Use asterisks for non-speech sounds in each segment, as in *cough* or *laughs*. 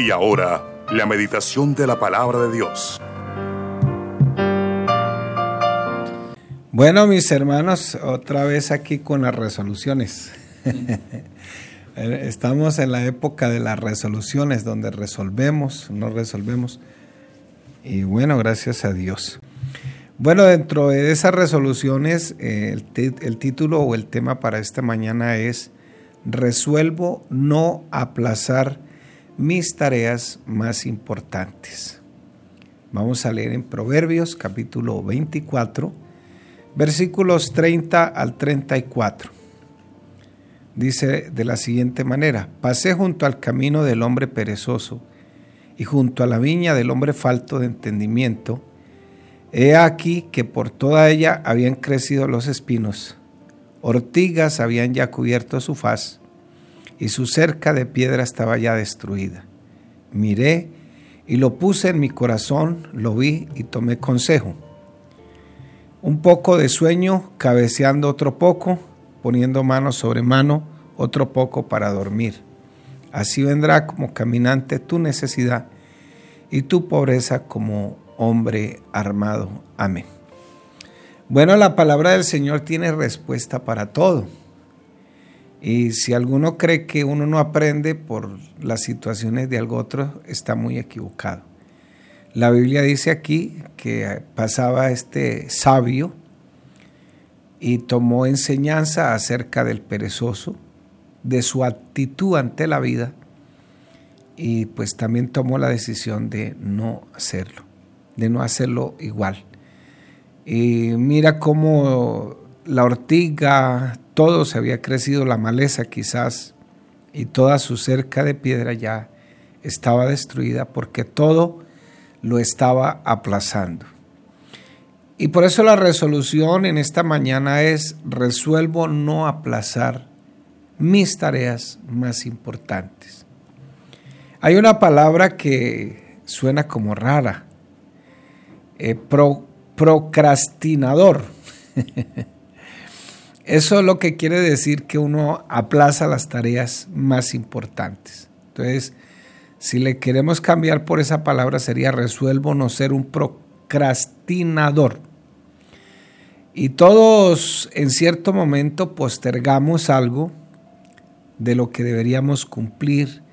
Y ahora, la meditación de la palabra de Dios. Bueno, mis hermanos, otra vez aquí con las resoluciones. *laughs* Estamos en la época de las resoluciones, donde resolvemos, no resolvemos. Y bueno, gracias a Dios. Bueno, dentro de esas resoluciones, eh, el, el título o el tema para esta mañana es Resuelvo no aplazar mis tareas más importantes. Vamos a leer en Proverbios capítulo 24, versículos 30 al 34. Dice de la siguiente manera, pasé junto al camino del hombre perezoso y junto a la viña del hombre falto de entendimiento. He aquí que por toda ella habían crecido los espinos, ortigas habían ya cubierto su faz, y su cerca de piedra estaba ya destruida. Miré y lo puse en mi corazón, lo vi y tomé consejo. Un poco de sueño, cabeceando otro poco, poniendo mano sobre mano, otro poco para dormir. Así vendrá como caminante tu necesidad y tu pobreza como hombre armado. Amén. Bueno, la palabra del Señor tiene respuesta para todo. Y si alguno cree que uno no aprende por las situaciones de algo otro, está muy equivocado. La Biblia dice aquí que pasaba este sabio y tomó enseñanza acerca del perezoso, de su actitud ante la vida y pues también tomó la decisión de no hacerlo, de no hacerlo igual. Y mira cómo la ortiga, todo se había crecido, la maleza quizás, y toda su cerca de piedra ya estaba destruida porque todo lo estaba aplazando. Y por eso la resolución en esta mañana es, resuelvo no aplazar mis tareas más importantes. Hay una palabra que suena como rara, eh, procrastinador. *laughs* Eso es lo que quiere decir que uno aplaza las tareas más importantes. Entonces, si le queremos cambiar por esa palabra sería resuelvo no ser un procrastinador. Y todos en cierto momento postergamos algo de lo que deberíamos cumplir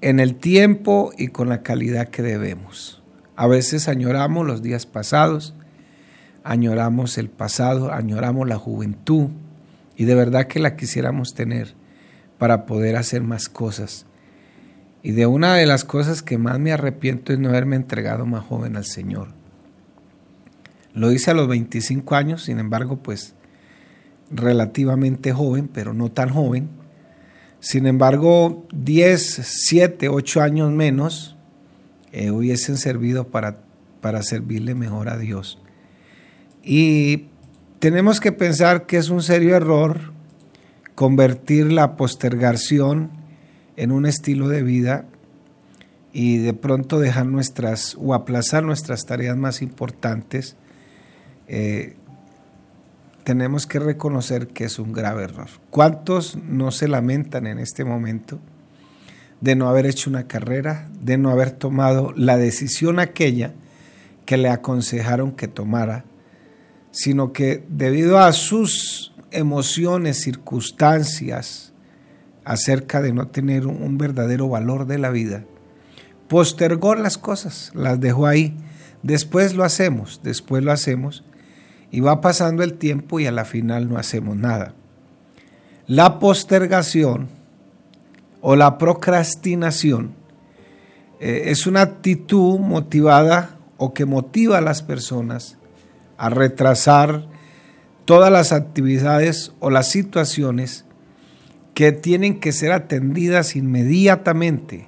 en el tiempo y con la calidad que debemos. A veces añoramos los días pasados, añoramos el pasado, añoramos la juventud y de verdad que la quisiéramos tener para poder hacer más cosas. Y de una de las cosas que más me arrepiento es no haberme entregado más joven al Señor. Lo hice a los 25 años, sin embargo, pues relativamente joven, pero no tan joven. Sin embargo, 10, 7, 8 años menos eh, hubiesen servido para, para servirle mejor a Dios. Y tenemos que pensar que es un serio error convertir la postergación en un estilo de vida y de pronto dejar nuestras o aplazar nuestras tareas más importantes, eh, tenemos que reconocer que es un grave error. ¿Cuántos no se lamentan en este momento de no haber hecho una carrera, de no haber tomado la decisión aquella que le aconsejaron que tomara sino que debido a sus emociones, circunstancias acerca de no tener un verdadero valor de la vida, postergó las cosas, las dejó ahí. Después lo hacemos, después lo hacemos y va pasando el tiempo y a la final no hacemos nada. La postergación o la procrastinación eh, es una actitud motivada o que motiva a las personas a retrasar todas las actividades o las situaciones que tienen que ser atendidas inmediatamente,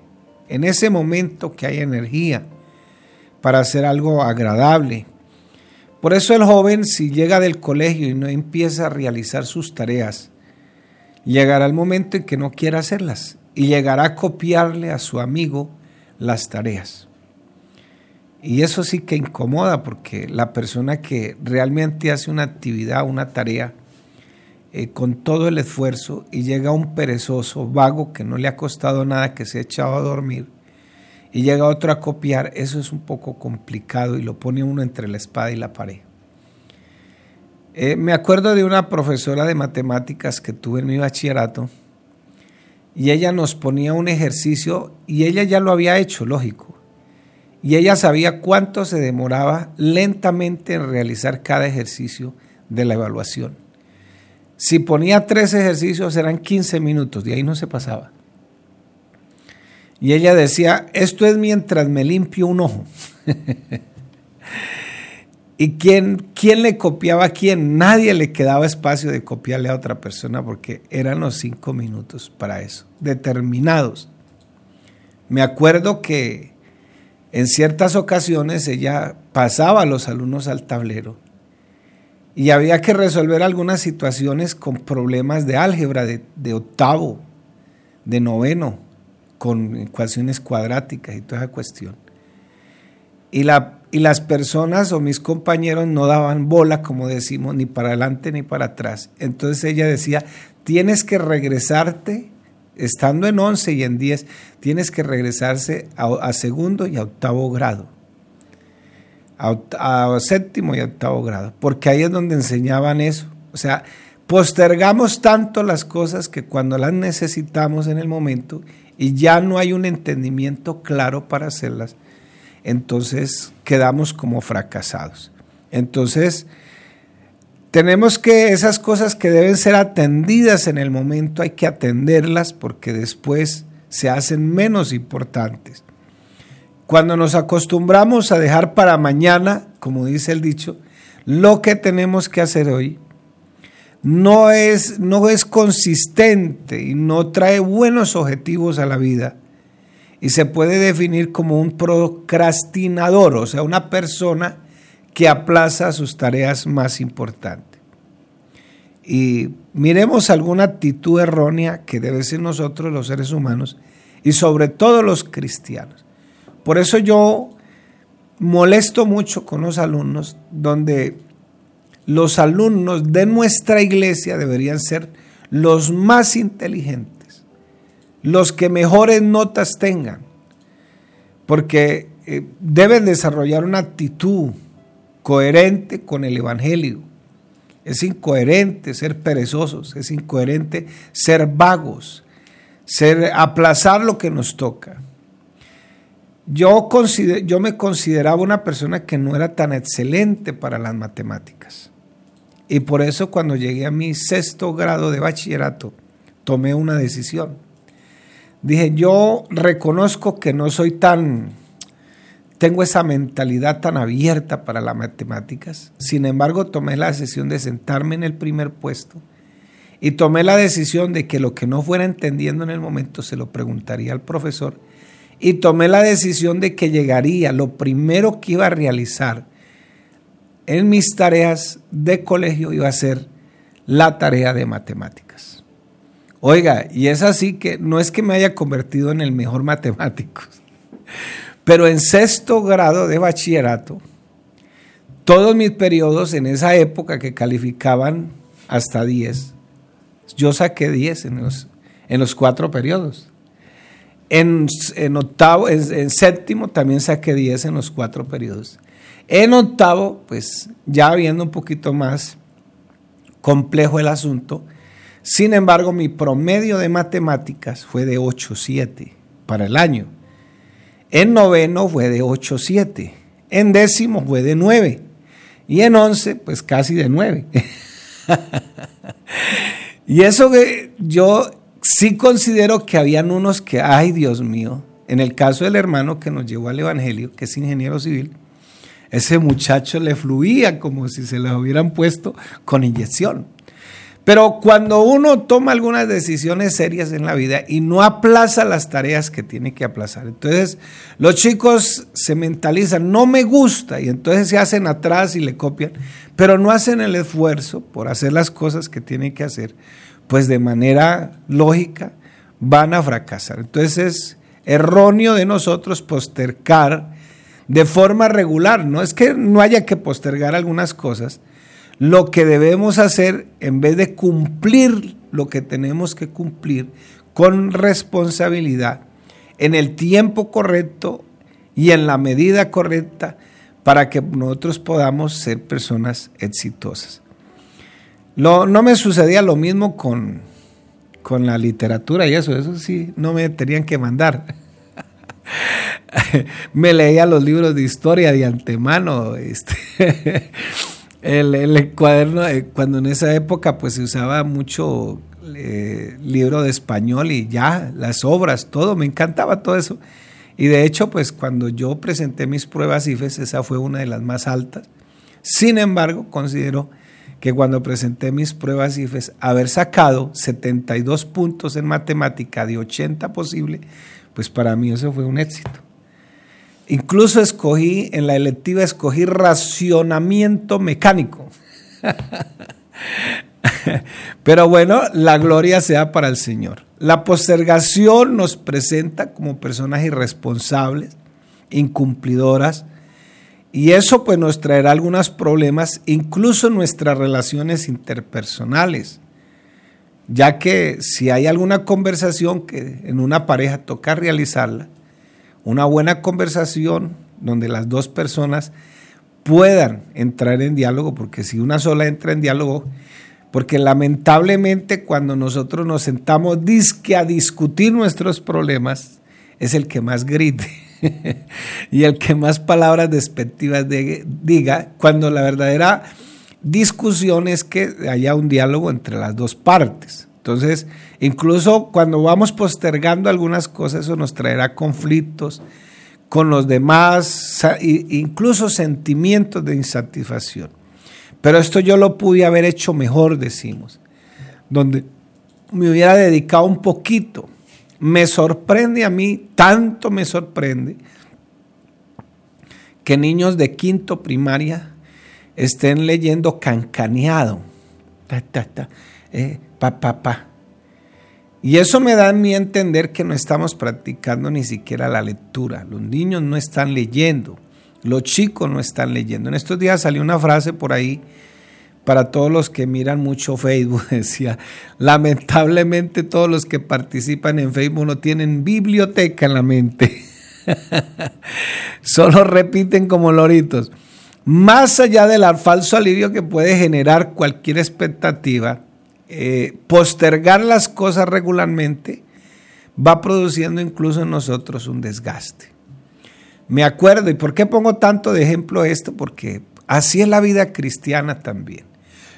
en ese momento que hay energía, para hacer algo agradable. Por eso el joven, si llega del colegio y no empieza a realizar sus tareas, llegará el momento en que no quiera hacerlas y llegará a copiarle a su amigo las tareas. Y eso sí que incomoda porque la persona que realmente hace una actividad, una tarea, eh, con todo el esfuerzo y llega un perezoso, vago, que no le ha costado nada, que se ha echado a dormir, y llega otro a copiar, eso es un poco complicado y lo pone uno entre la espada y la pared. Eh, me acuerdo de una profesora de matemáticas que tuve en mi bachillerato y ella nos ponía un ejercicio y ella ya lo había hecho, lógico. Y ella sabía cuánto se demoraba lentamente en realizar cada ejercicio de la evaluación. Si ponía tres ejercicios eran 15 minutos, de ahí no se pasaba. Y ella decía, esto es mientras me limpio un ojo. *laughs* ¿Y quién, quién le copiaba a quién? Nadie le quedaba espacio de copiarle a otra persona porque eran los cinco minutos para eso, determinados. Me acuerdo que en ciertas ocasiones ella pasaba a los alumnos al tablero y había que resolver algunas situaciones con problemas de álgebra, de, octavo, de noveno, con ecuaciones cuadráticas y toda esa cuestión. Y, la, y las personas o mis compañeros no daban bola, como decimos, ni para adelante ni para atrás. Entonces ella decía, tienes que regresarte, estando en 11 y en 10, tienes que regresarse a segundo y octavo grado a, séptimo y octavo grado, porque ahí es donde enseñaban eso. O sea, postergamos tanto las cosas que cuando las necesitamos en el momento y ya no hay un entendimiento claro para hacerlas, entonces quedamos como fracasados. Entonces, tenemos que esas cosas que deben ser atendidas en el momento, hay que atenderlas porque después se hacen menos importantes. Cuando nos acostumbramos a dejar para mañana, como dice el dicho, lo que tenemos que hacer hoy, no es, no es consistente y no trae buenos objetivos a la vida. Y se puede definir como un procrastinador, o sea, una persona que aplaza sus tareas más importantes. Y miremos alguna actitud errónea que debe ser nosotros los seres humanos y sobre todo los cristianos. Por eso yo molesto mucho con los alumnos, donde los alumnos de nuestra iglesia deberían ser los más inteligentes, los que mejores notas tengan, porque eh, deben desarrollar una actitud coherente con el Evangelio. Es incoherente ser perezosos, es incoherente ser vagos, ser aplazar lo que nos toca. Yo, yo me consideraba una persona que no era tan excelente para las matemáticas. Y por eso cuando llegué a mi sexto grado de bachillerato, tomé una decisión. Dije, yo reconozco que no soy tan, tengo esa mentalidad tan abierta para las matemáticas. Sin embargo, tomé la decisión de sentarme en el primer puesto y tomé la decisión de que lo que no fuera entendiendo en el momento se lo preguntaría al profesor y tomé la decisión de que llegaría, lo primero que iba a realizar en mis tareas de colegio iba a ser la tarea de matemáticas. Oiga, y es así que no es que me haya convertido en el mejor matemático, pero en sexto grado de bachillerato, todos mis periodos en esa época que calificaban hasta 10, yo saqué 10 en los, en los cuatro periodos. En, octavo, en, séptimo también saqué 10 en los cuatro periodos. En octavo, pues ya viendo un poquito más complejo el asunto, sin embargo mi promedio de matemáticas fue de 8.7 para el año. En noveno fue de 8.7. En décimo fue de 9. Y en once, pues casi de 9. *laughs* y eso que yo sí considero que habían unos que, ay Dios mío, en el caso del hermano que nos llevó al Evangelio, que es ingeniero civil, ese muchacho le fluía como si se le hubieran puesto con inyección. Pero cuando uno toma algunas decisiones serias en la vida y no aplaza las tareas que tiene que aplazar, entonces los chicos se mentalizan, no me gusta, y entonces se hacen atrás y le copian, pero no hacen el esfuerzo por hacer las cosas que tienen que hacer pues de manera lógica van a fracasar. Entonces es erróneo de nosotros postergar de forma regular. No es que no haya que postergar algunas cosas. Lo que debemos hacer en vez de cumplir lo que tenemos que cumplir con responsabilidad, en el tiempo correcto y en la medida correcta para que nosotros podamos ser personas exitosas. no me sucedía lo mismo con, con la literatura y eso, eso sí, no me tenían que mandar. *laughs* me leía los libros de historia de antemano. Este, *laughs* el, cuaderno, eh, cuando en esa época pues se usaba mucho eh, libro de español y ya, las obras, todo, me encantaba todo eso. Y de hecho, pues cuando yo presenté mis pruebas IFES, esa fue una de las más altas. Sin embargo, considero que cuando presenté mis pruebas IFES, haber sacado 72 puntos en matemática de 80 posible, pues para mí eso fue un éxito. Incluso escogí, en la electiva escogí racionamiento mecánico. *laughs* Pero bueno, la gloria sea para el Señor. La postergación nos presenta como personas irresponsables, incumplidoras, y eso pues nos traerá algunos problemas, incluso en nuestras relaciones interpersonales, ya que si hay alguna conversación que en una pareja toca realizarla, una buena conversación donde las dos personas puedan entrar en diálogo, porque si una sola entra en diálogo, porque lamentablemente cuando nosotros nos sentamos disque a discutir nuestros problemas, es el que más grite *laughs* y el que más palabras despectivas diga, cuando la verdadera discusión es que haya un diálogo entre las dos partes. Entonces, incluso cuando vamos postergando algunas cosas, eso nos traerá conflictos con los demás, incluso sentimientos de insatisfacción. Pero esto yo lo pude haber hecho mejor, decimos, donde me hubiera dedicado un poquito. Me sorprende a mí, tanto me sorprende, que niños de quinto primaria estén leyendo cancaneado. Ta, ta, ta, eh, pa, pa, pa. Y eso me da a mí entender que no estamos practicando ni siquiera la lectura. Los niños no están leyendo. Los chicos no están leyendo. En estos días salió una frase por ahí para todos los que miran mucho Facebook. *laughs* Decía, lamentablemente todos los que participan en Facebook no tienen biblioteca en la mente. *laughs* Solo repiten como loritos. Más allá del falso alivio que puede generar cualquier expectativa, eh, postergar las cosas regularmente va produciendo incluso en nosotros un desgaste. Me acuerdo, ¿y por qué pongo tanto de ejemplo esto? Porque así es la vida cristiana también.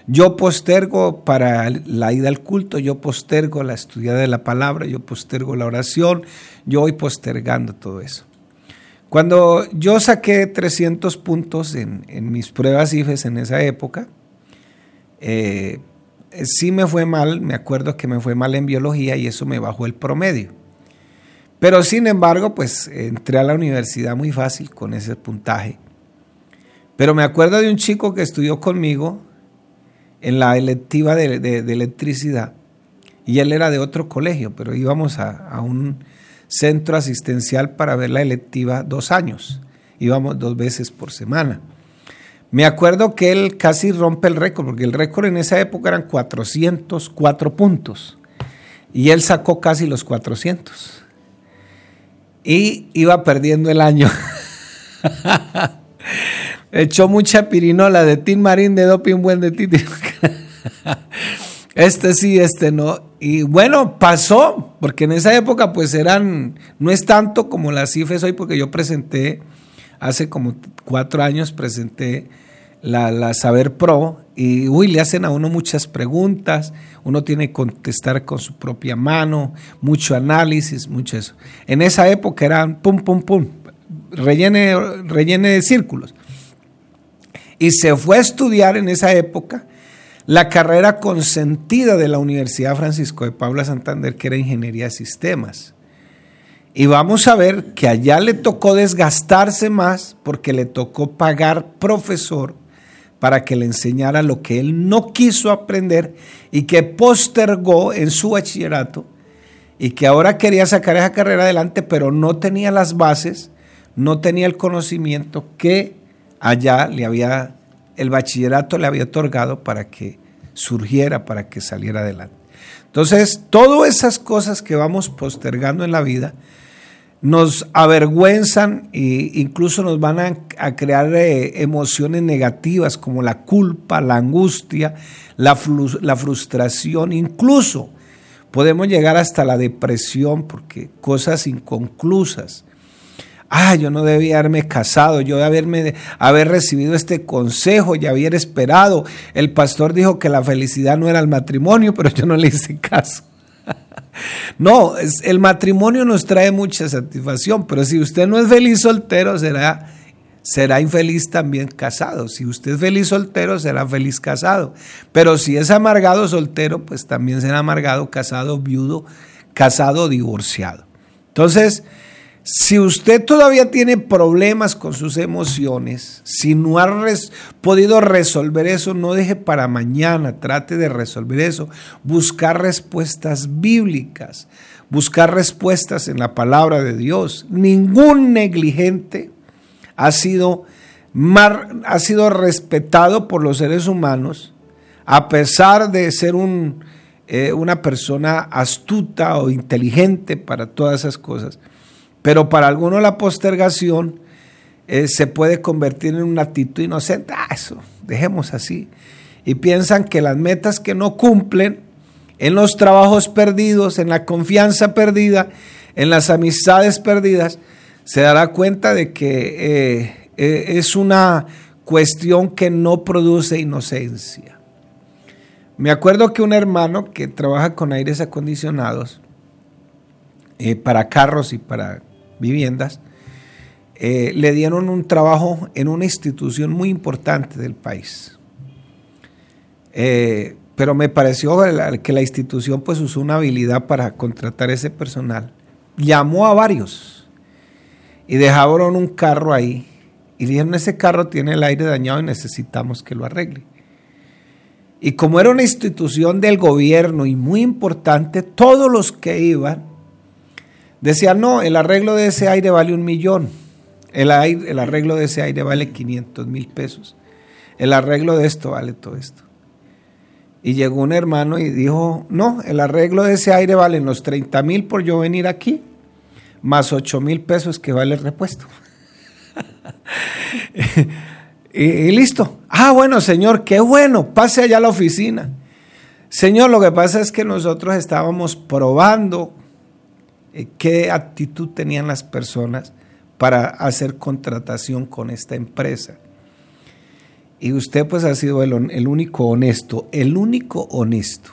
Yo postergo para la ida al culto, yo postergo la estudia de la palabra, yo postergo la oración, yo voy postergando todo eso. Cuando yo saqué 300 puntos en, mis pruebas IFES en esa época, eh, sí me fue mal, me acuerdo que me fue mal en biología y eso me bajó el promedio. Pero sin embargo, pues entré a la universidad muy fácil con ese puntaje. Pero me acuerdo de un chico que estudió conmigo en la electiva de, electricidad y él era de otro colegio, pero íbamos a, un centro asistencial para ver la electiva dos años. Íbamos dos veces por semana. Me acuerdo que él casi rompe el récord, porque el récord en esa época eran 404 puntos. Y él sacó casi los 400 y iba perdiendo el año. *laughs* Echó mucha pirinola de Tin Marín, de Dopi, un buen de Titi. *laughs* este sí, este no. Y bueno, pasó, porque en esa época pues eran, no es tanto como las cifras hoy, porque yo presenté, hace como cuatro años presenté la, Saber Pro y uy, le hacen a uno muchas preguntas, uno tiene que contestar con su propia mano, mucho análisis, mucho eso. En esa época eran pum, pum, pum, rellene, rellene de círculos. Y se fue a estudiar en esa época la carrera consentida de la Universidad Francisco de Paula Santander, que era Ingeniería de Sistemas. Y vamos a ver que allá le tocó desgastarse más porque le tocó pagar profesor para que le enseñara lo que él no quiso aprender y que postergó en su bachillerato y que ahora quería sacar esa carrera adelante, pero no tenía las bases, no tenía el conocimiento que allá le había el bachillerato le había otorgado para que surgiera, para que saliera adelante. Entonces, todas esas cosas que vamos postergando en la vida nos avergüenzan e incluso nos van a, crear eh, emociones negativas como la culpa, la angustia, la, frustración, incluso podemos llegar hasta la depresión porque cosas inconclusas ah, yo no debía haberme casado, yo de haberme, haber recibido este consejo y haber esperado. El pastor dijo que la felicidad no era el matrimonio, pero yo no le hice caso. No, el matrimonio nos trae mucha satisfacción, pero si usted no es feliz soltero, será, será infeliz también casado. Si usted es feliz soltero, será feliz casado. Pero si es amargado soltero, pues también será amargado casado, viudo, casado, divorciado. Entonces, si usted todavía tiene problemas con sus emociones, si no ha podido resolver eso, no deje para mañana, trate de resolver eso. Buscar respuestas bíblicas, buscar respuestas en la palabra de Dios. Ningún negligente ha sido, ha sido respetado por los seres humanos, a pesar de ser un, eh, una persona astuta o inteligente para todas esas cosas pero para algunos la postergación eh, se puede convertir en una actitud inocente. Ah, eso, dejemos así. Y piensan que las metas que no cumplen, en los trabajos perdidos, en la confianza perdida, en las amistades perdidas, se dará cuenta de que eh, eh, es una cuestión que no produce inocencia. Me acuerdo que un hermano que trabaja con aires acondicionados para carros y para viviendas, eh, le dieron un trabajo en una institución muy importante del país. Eh, pero me pareció que la institución pues usó una habilidad para contratar ese personal. Llamó a varios y dejaron un carro ahí y dijeron ese carro tiene el aire dañado y necesitamos que lo arregle. Y como era una institución del gobierno y muy importante, todos los que iban Decía, no, el arreglo de ese aire vale un millón. El, el arreglo de ese aire vale 500 mil pesos. El arreglo de esto vale todo esto. Y llegó un hermano y dijo, no, el arreglo de ese aire vale los 30 mil por yo venir aquí, más 8 mil pesos que vale el repuesto. *laughs* y, y, listo. Ah, bueno, señor, qué bueno, pase allá a la oficina. Señor, lo que pasa es que nosotros estábamos probando eh, qué actitud tenían las personas para hacer contratación con esta empresa. Y usted pues ha sido el, único honesto, el único honesto.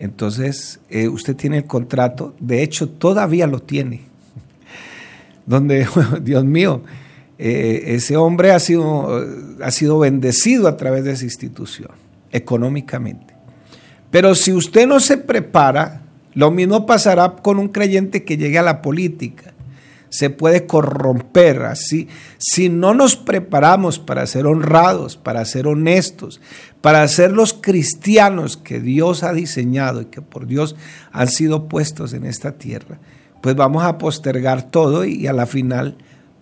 Entonces, eh, usted tiene el contrato, de hecho todavía lo tiene, *laughs* donde, *laughs* Dios mío, eh, ese hombre ha sido, ha sido bendecido a través de esa institución, económicamente. Pero si usted no se prepara, lo mismo pasará con un creyente que llegue a la política. Se puede corromper así. Si no nos preparamos para ser honrados, para ser honestos, para ser los cristianos que Dios ha diseñado y que por Dios han sido puestos en esta tierra, pues vamos a postergar todo y a la final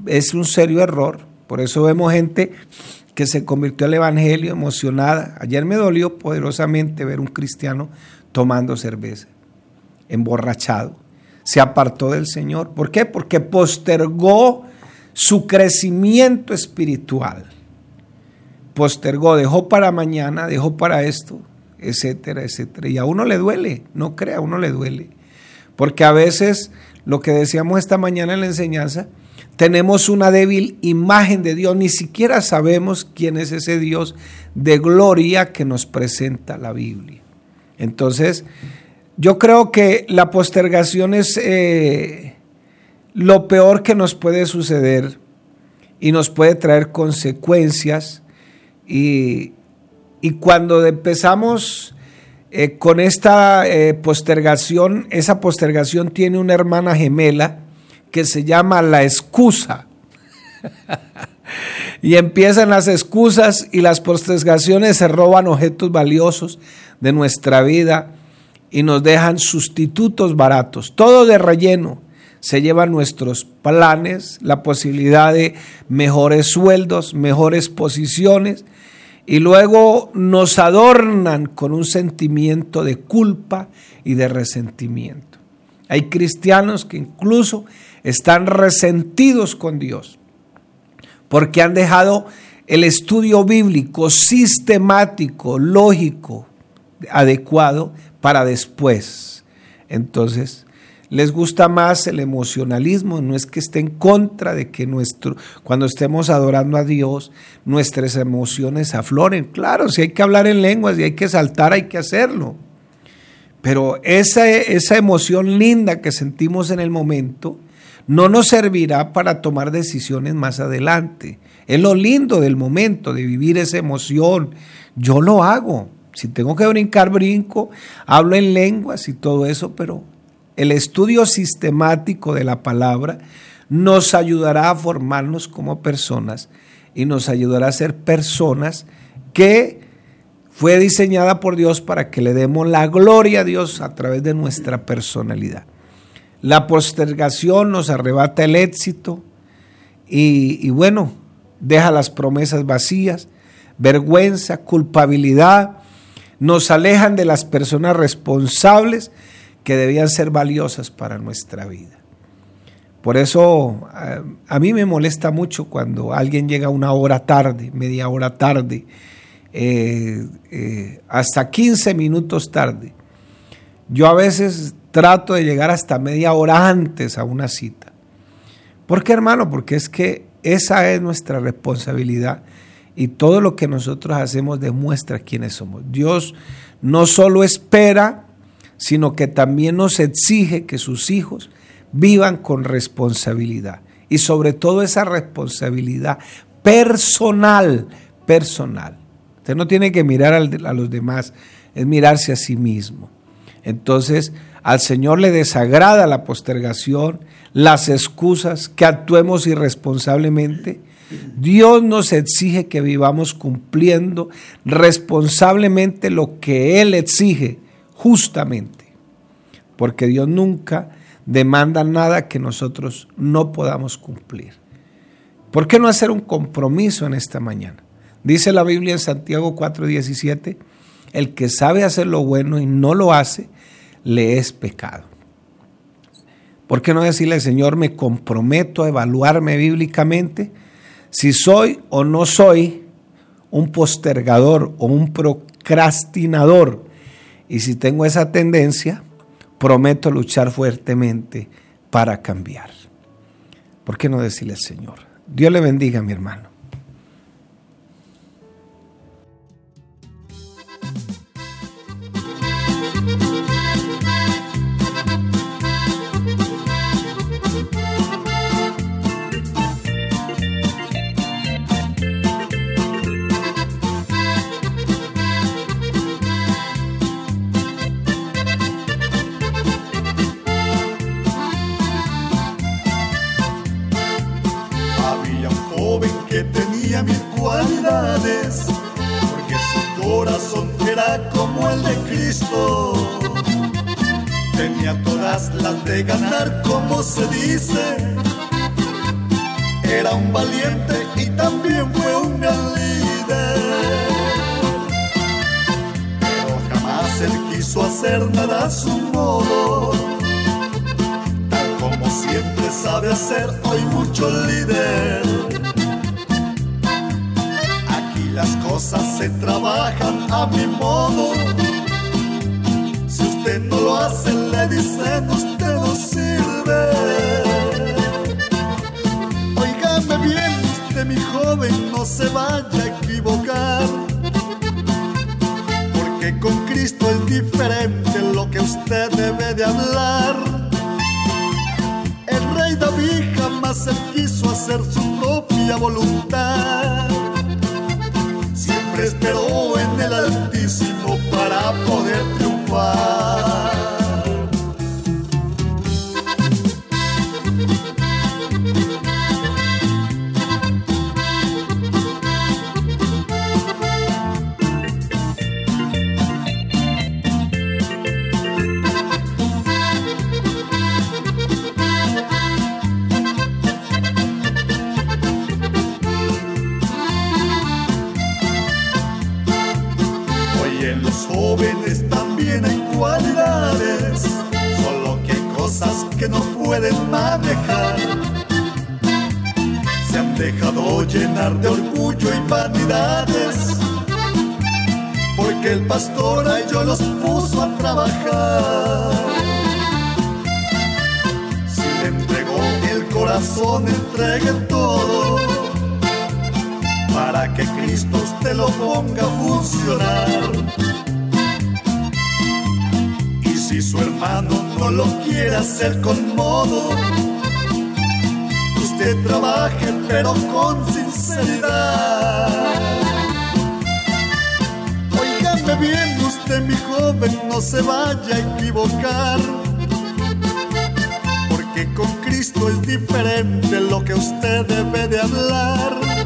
es un serio error. Por eso vemos gente que se convirtió al Evangelio emocionada. Ayer me dolió poderosamente ver un cristiano tomando cerveza emborrachado. Se apartó del Señor. ¿Por qué? Porque postergó su crecimiento espiritual. Postergó, dejó para mañana, dejó para esto, etcétera, etcétera. Y a uno le duele, no crea, a uno le duele. Porque a veces, lo que decíamos esta mañana en la enseñanza, tenemos una débil imagen de Dios, ni siquiera sabemos quién es ese Dios de gloria que nos presenta la Biblia. Entonces, yo creo que la postergación es eh, lo peor que nos puede suceder y nos puede traer consecuencias. Y, cuando empezamos eh, con esta eh, postergación, esa postergación tiene una hermana gemela que se llama la excusa. *laughs* y empiezan las excusas y las postergaciones se roban objetos valiosos de nuestra vida y nos dejan sustitutos baratos, todo de relleno. se llevan nuestros planes, la posibilidad de mejores sueldos, mejores posiciones, y luego nos adornan con un sentimiento de culpa y de resentimiento. Hay cristianos que incluso están resentidos con Dios porque han dejado el estudio bíblico sistemático, lógico, adecuado para después. Entonces, les gusta más el emocionalismo, no es que esté en contra de que nuestro, cuando estemos adorando a Dios, nuestras emociones afloren. Claro, si hay que hablar en lenguas y hay que saltar, hay que hacerlo. Pero esa, esa emoción linda que sentimos en el momento no nos servirá para tomar decisiones más adelante. Es lo lindo del momento, de vivir esa emoción. Yo lo hago. Si tengo que brincar, brinco, hablo en lenguas y todo eso, pero el estudio sistemático de la palabra nos ayudará a formarnos como personas y nos ayudará a ser personas que fue diseñada por Dios para que le demos la gloria a Dios a través de nuestra personalidad. La postergación nos arrebata el éxito y, bueno, deja las promesas vacías, vergüenza, culpabilidad, nos alejan de las personas responsables que debían ser valiosas para nuestra vida. Por eso a, mí me molesta mucho cuando alguien llega una hora tarde, media hora tarde, eh, eh, hasta 15 minutos tarde. Yo a veces trato de llegar hasta media hora antes a una cita. ¿Por qué, hermano? Porque es que esa es nuestra responsabilidad y todo lo que nosotros hacemos demuestra quiénes somos. Dios no solo espera sino que también nos exige que sus hijos vivan con responsabilidad. Y sobre todo esa responsabilidad personal, personal. Usted no tiene que mirar a los demás, es mirarse a sí mismo. Entonces, al Señor le desagrada la postergación, las excusas, que actuemos irresponsablemente. Dios nos exige que vivamos cumpliendo responsablemente lo que Él exige justamente, porque Dios nunca demanda nada que nosotros no podamos cumplir. ¿Por qué no hacer un compromiso en esta mañana? Dice la Biblia en Santiago 4:17, el que sabe hacer lo bueno y no lo hace, le es pecado. ¿Por qué no decirle, Señor, me comprometo a evaluarme bíblicamente si soy o no soy un postergador o un procrastinador y si tengo esa tendencia, prometo luchar fuertemente para cambiar. ¿Por qué no decirle al Señor? Dios le bendiga, mi hermano. Siempre sabe hacer hoy mucho líder. Aquí las cosas se trabajan a mi modo. Si usted no lo hace, le dicen usted sirve. Óigame bien, usted mi joven, no se vaya a equivocar. Porque con Cristo es diferente lo que usted debe de hablar. El rey David jamás se quiso hacer su propia voluntad. Siempre esperó en el Altísimo para poder triunfar. Que Cristo usted lo ponga a funcionar si su hermano no lo quiere hacer con modo, usted trabaje pero con sinceridad. Óigame bien usted mi joven, no se vaya a equivocar. Porque con Cristo es diferente lo que usted debe de hablar.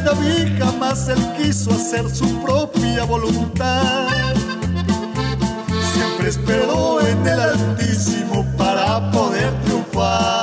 David jamás él quiso hacer su propia voluntad. Siempre esperó en el Altísimo para poder triunfar.